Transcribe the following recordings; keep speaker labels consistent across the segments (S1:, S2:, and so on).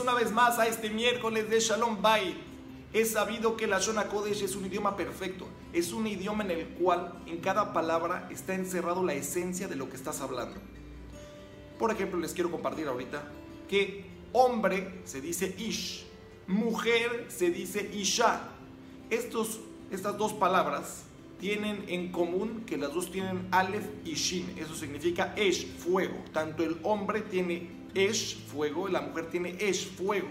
S1: una vez más a este miércoles de Shalom Bay. He sabido que la Shona Kodesh es un idioma perfecto. Es un idioma en el cual en cada palabra está encerrado la esencia de lo que estás hablando. Por ejemplo, les quiero compartir ahorita que hombre se dice ish, mujer se dice isha. Estos, estas dos palabras tienen en común que las dos tienen Aleph y Shin. Eso significa Esh, fuego. Tanto el hombre tiene Esh, fuego, la mujer tiene Esh, fuego.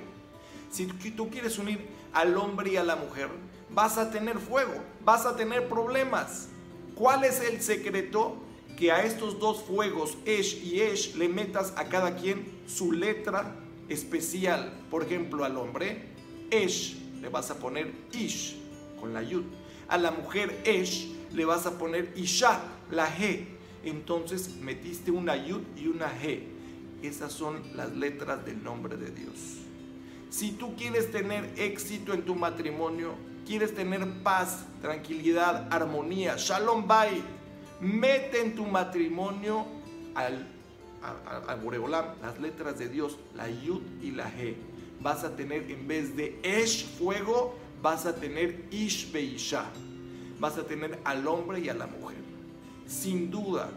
S1: Si tú quieres unir al hombre y a la mujer, vas a tener fuego, vas a tener problemas. ¿Cuál es el secreto? Que a estos dos fuegos, Esh y Esh, le metas a cada quien su letra especial. Por ejemplo, al hombre, Esh, le vas a poner Ish con la Yud a la mujer Esh le vas a poner Isha, la G. Entonces metiste una Yud y una G. Esas son las letras del nombre de Dios. Si tú quieres tener éxito en tu matrimonio, quieres tener paz, tranquilidad, armonía, Shalom Bay, mete en tu matrimonio al, al, Boreolam las letras de Dios, la Yud y la G. Vas a tener en vez de Esh, fuego, vas a tener Ish Beisha. Vas a tener al hombre y a la mujer. Sin duda,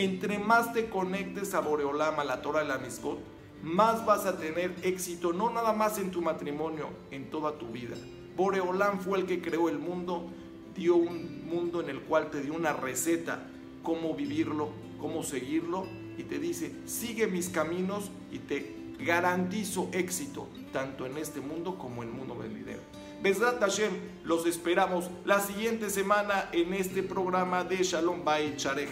S1: entre más te conectes a Boreolam, a la Torah y la Miskot, más vas a tener éxito, no nada más en tu matrimonio, en toda tu vida. Boreolam fue el que creó el mundo, dio un mundo en el cual te dio una receta, cómo vivirlo, cómo seguirlo, y te dice, sigue mis caminos y te garantizo éxito, tanto en este mundo como en el mundo venidero. Besrat Hashem, los esperamos la siguiente semana en este programa de Shalom Bay Chare